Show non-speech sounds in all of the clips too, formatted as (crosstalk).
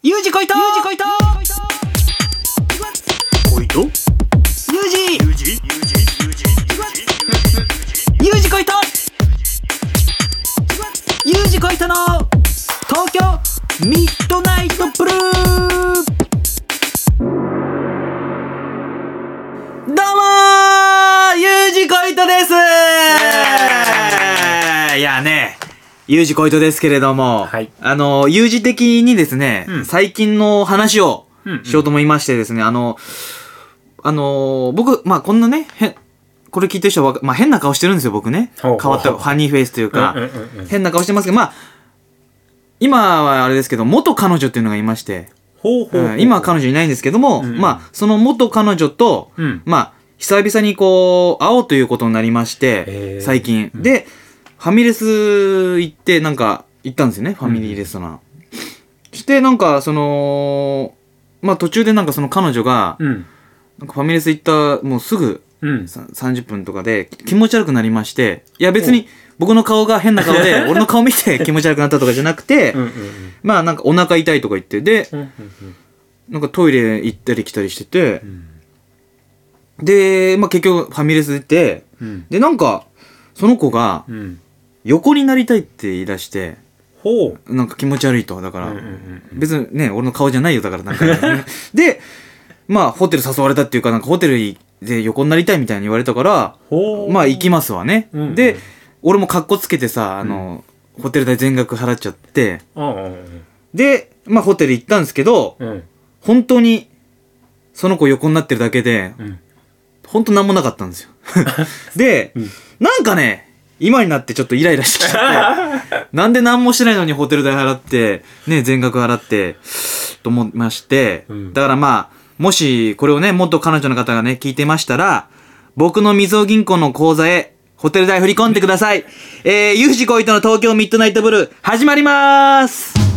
ユージこいとユージこいとおいと？ユージ。ユージ？ユージ。ユージユージこいとユージこいとの東京ミッドナイトブルー。どうもー。ユージこいとです。いやね、ユージこいとですけれども、はい。あの、ユージ的にですね、うん。最近の話をうんうん。しようと思いましてですね、あの、あの、僕、まあこんなね、へこれ聞いてる人はまあ変な顔してるんですよ、僕ね。変わったファニーフェイスというか、うんうんうんうん。変な顔してますけど、まあ、今はあれですけど、元彼女っていうのがいまして、ほうほうほうう。ん今は彼女いないんですけども、うん。うんまあ、その元彼女と、うん。まあ、久々にこう、会おうということになりまして最近。うん。で、ファミレス行って、なんか、行ったんですよね、ファミリーレストラン。して、なんか、その、まあ途中でなんかその彼女が、うん。なんかファミレス行った、もうすぐうん。さ30分とかで気持ち悪くなりまして、いや別に僕の顔が変な顔で、(laughs) 俺の顔見て気持ち悪くなったとかじゃなくて、うんうんまあなんかお腹痛いとか言って、で、うんうん。なんかトイレ行ったり来たりしててう、ん。で、まあ結局ファミレス行って、うん。でなんか、その子がうん横になりたいって言い出して、ほう。なんか気持ち悪いと。だから、うんうんうん別にね、俺の顔じゃないよ、だからなんか、(laughs) で、まあホテル誘われたっていうか、なんかホテルで横になりたいみたいに言われたから、ほう。まあ行きますわね。うんで、俺もカッコつけてさ、あの、ホテル代全額払っちゃって、うんうんで、まあホテル行ったんですけど、うんうん。本当に、その子横になってるだけで、うん。本当なんもなかったんですよ。(laughs) で、うん。なんかね、今になってちょっとイライラしてきちゃって、(laughs) なんで何もしてないのにホテル代払って、ね、全額払って、と思いまして、うんだからまあ、もしこれをね、元彼女の方がね、聞いてましたら、僕のみずほ銀行の口座へ、ホテル代振り込んでください。えー、ゆうじこいとの東京ミッドナイトブルー、始まりまーす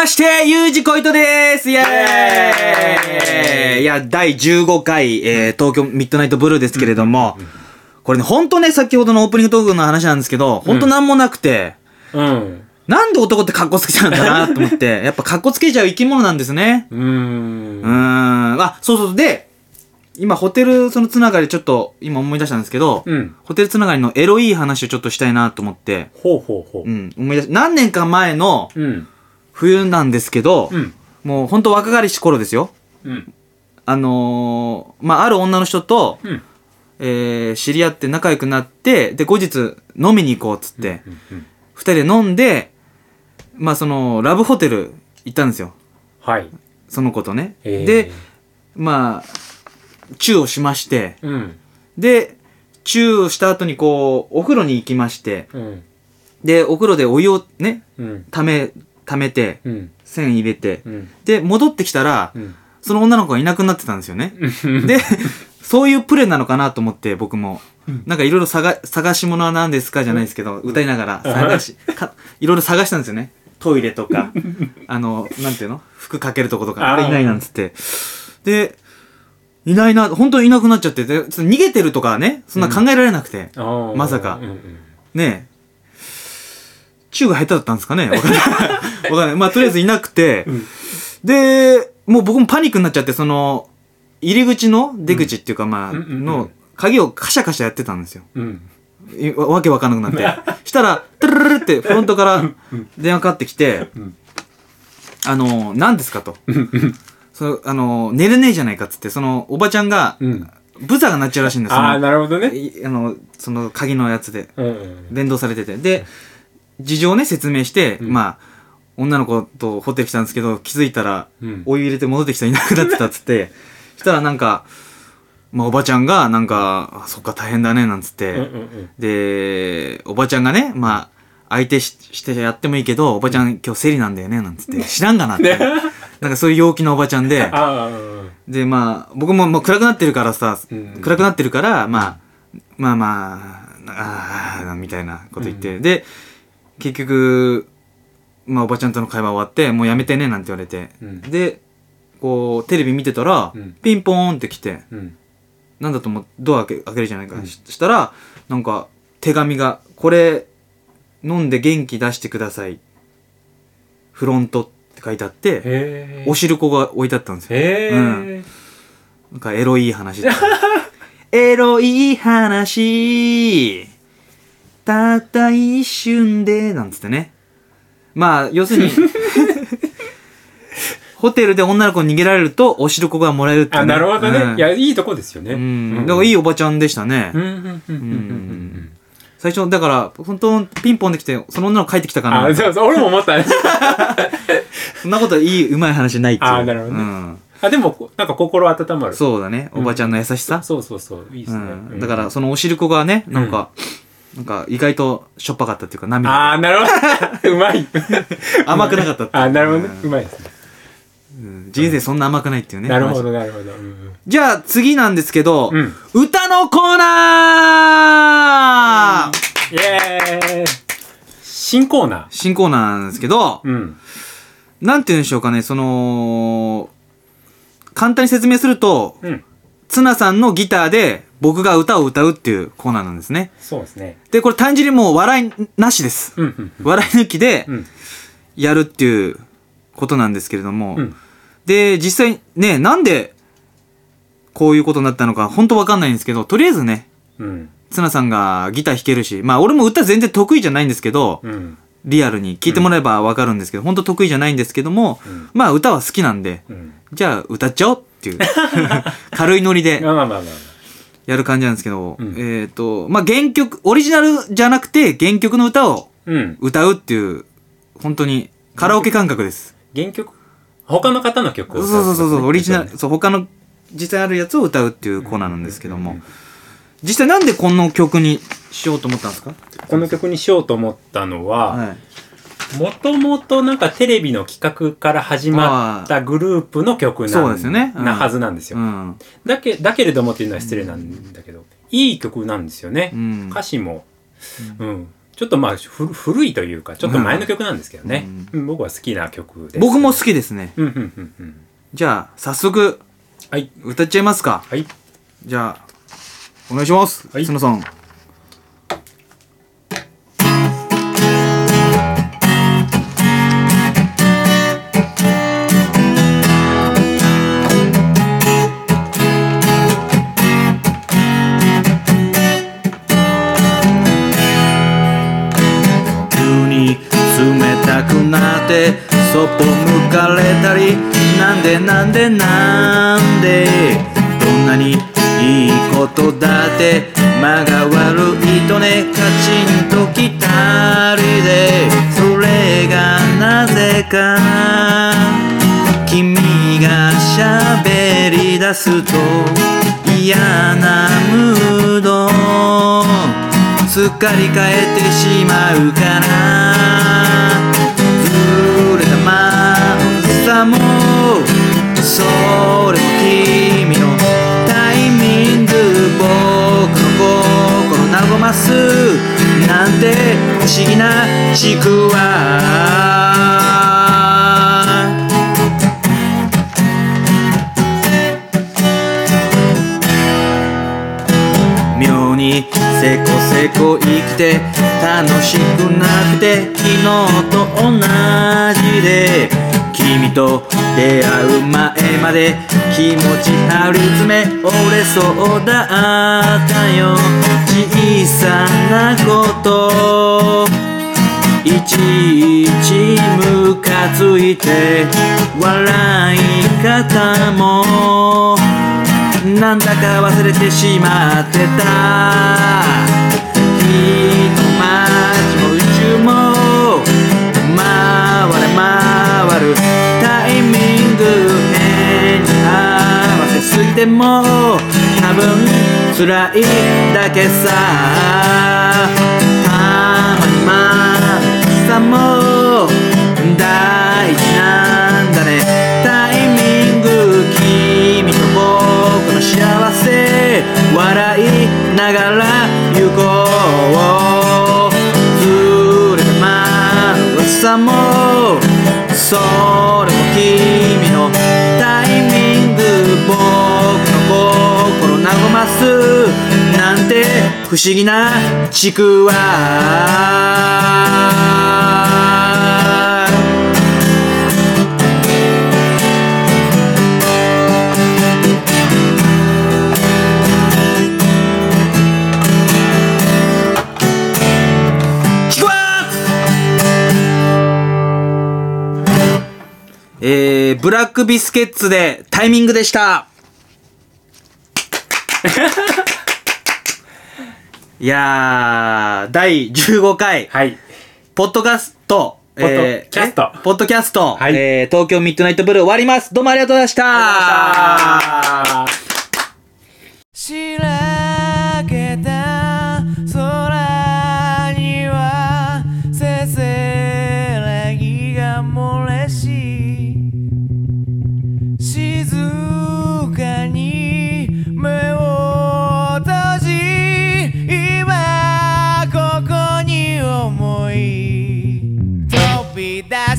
まして、ゆうじこいとです。イェーイ。いや、第15回、えー、東京ミッドナイトブルーですけれども、これね、ほんとね、先ほどのオープニングトークの話なんですけど、ほん。となんもなくて、うん。なんで男ってカッコつけちゃうんだなと思って、(laughs) やっぱカッコつけちゃう生き物なんですね。うーうん。あ、そうそう。で、今ホテルそのつながりちょっと今思い出したんですけど、うん。ホテルつながりのエロいい話をちょっとしたいなと思って、ほうほうほう。ん、思い出し、何年か前のううん冬なんですけど、うん。もうほんと若かりし頃ですよ。うん。あのー、まあ、ある女の人と、うん。えー、知り合って仲良くなって、で、後日飲みに行こうっつって、うん二人で飲んで、まあ、その、ラブホテル行ったんですよ。はい。その子とね。えーで、まあ、チューをしまして、うん。で、チューをした後にこう、お風呂に行きまして、うん。で、お風呂でお湯をね、うん。ため、ためて、うん。線入れて、うん。で、戻ってきたら、うん。その女の子がいなくなってたんですよね。で、そういうプレーなのかなと思って、僕も。なんかいろいろ探、探し物は何ですかじゃないですけど、歌いながら探し、(laughs) かいろいろ探したんですよね。トイレとか、あの、なんていうの？服かけるとことか、あれいないなんつって。で、いないな、本当にいなくなっちゃって、逃げてるとかね、そんな考えられなくて。まさか。ねえ。チューが下手だったんですかね？わかんない。(laughs) わかんない。まあ、とりあえずいなくて、んで、もう僕もパニックになっちゃって、その、入り口の出口っていうか、まあ、の、鍵をカシャカシャやってたんですよ。うんいわわけわかんなくなって。したら、トゥルルルってフロントから電話かかってきて、んあの、何ですかと。そのあの、寝れねえじゃないかっつって、その、おばちゃんが、うんブザーが鳴っちゃうらしいんですああよ。なるほどねいあの、その鍵のやつで。連動されてて。で、事情をね、説明して、うん。まあ、女の子とホテル来たんですけど、気づいたら、うん。お湯入れて戻ってきたらいなくなってたっつって、(laughs) したらなんか、まあ、おばちゃんが、なんか、あそっか大変だね、なんつって、うんうんうん。で、おばちゃんがね、まあ、相手ししてやってもいいけど、おばちゃん今日生理なんだよね、なんつって、知らんがなって。なんかそういう陽気なおばちゃんで、(laughs) ああで、まあ、僕ももう暗くなってるからさ、うん。暗くなってるから、まあ、まあまあ、ああみたいなこと言って、で結局まあおばちゃんとの会話終わってもうやめてねなんて言われて、うん。でこうテレビ見てたら、うん。ピンポーンって来てうん。なんだと思うドア開け開けるじゃないか、うん。ししたらなんか手紙が「これ飲んで元気出してください。フロント」って書いてあってへえおしるこが置いてあったんですよ。へえ、うん。なんかエロいい話だエロい話 (laughs) たった一瞬でなんつってね。まあ要するに (laughs) ホテルで女の子に逃げられるとおしるこがもらえるっていうあなるほどね、うん。いやいいとこですよね。うん、だからいいおばちゃんでしたね、うんうんうんうんうん。うん。最初だから本当ピンポンで来てその女の子帰ってきたかなあそうそう俺も思った。ね (laughs) そんなこといいうまい話ないっていう。あなるほどね。うん、あでもなんか心温まる。そうだね。おばちゃんの優しさ、そうそうそう。いいですね、うん、だからそのおしるこがねなんか、なんか意外としょっぱかったっていうか涙。ああなるほど。(laughs) うまい。(laughs) 甘くなかったっていう。あなるほどね。ううんまいですね。うん。人生そんな甘くないっていうねなるほど話。なるほど。うん。じゃあ次なんですけど、うん。歌のコーナー。イエーイ。新コーナー。新コーナーなんですけど、うん。なんて言うんでしょうかねその簡単に説明するとうん。ツナさんのギターで僕が歌を歌うっていうコーナーなんですね。そうですね。でこれ単純にもう笑いなしです。うんうん笑い抜きでうん。やるっていうことなんですけれども、うん。で、実際ね、なんでこういうことになったのか本当わかんないんですけど、とりあえずね、うん。ツナさんがギター弾けるし、まあ俺も歌全然得意じゃないんですけど、うん。リアルに聞いてもらえばわかるんですけど、本当得意じゃないんですけども、うん。まあ歌は好きなんで、うん。じゃあ歌っちゃおうっていう、(laughs) 軽いノリで。まあまあまあまあやる感じなんですけど、うん。えっ、と、まあ原曲、オリジナルじゃなくて原曲の歌をうん。歌うっていう、本当にカラオケ感覚です。原曲？他の方の曲をそうそうそうそう、オリジナル、ルそう、他の実際あるやつを歌うっていうコーナーなんですけども、実際なんでこの曲にしようと思ったんですか？この曲にしようと思ったのははい。もともとなんかテレビの企画から始まったグループの曲なんそうですよね。うん。なはずなんですよ、うん。だけだけれどもっていうのは失礼なんだけど、いい曲なんですよね、うん。歌詞も、うん。ちょっとまあふ古いというかちょっと前の曲なんですけどね、うん。僕は好きな曲です。僕も好きですね。うんうんうんうん。じゃあ、早速、はい。歌っちゃいますか。はい。じゃあ、お願いします。はい。角さん。なってそっぽ向かれたりなんでなんでなんで？どんなにいいことだって間が悪いとねカチンときたりで。それがなぜか君が喋り出すと嫌なムードすっかり変えてしまうかな。もそれも君のタイミング僕の心和ますなんて不思議なちくわ妙にせこせこ生きて楽しくなくて昨日と同じで。君と出会う前まで気持ち張り詰め折れそうだったよ。小さなこと。いちいちムカついて笑い方も。なんだか忘れてしまってた。タイミング変に合わせすぎても多分辛いだけさ。たまにまあさも大事なんだね。タイミング君と僕の幸せ。笑いながら行こう。amor. それも君のタイミング僕の心和ますなんて不思議なちくわー、ブラックビスケッツでタイミングでした。(laughs) いやー、第15回、はい。ポッドキャスト、ポッドキャストえ？ポッドキャスト、はいえー、東京ミッドナイトブルー終わります。どうもありがとうございました。be that.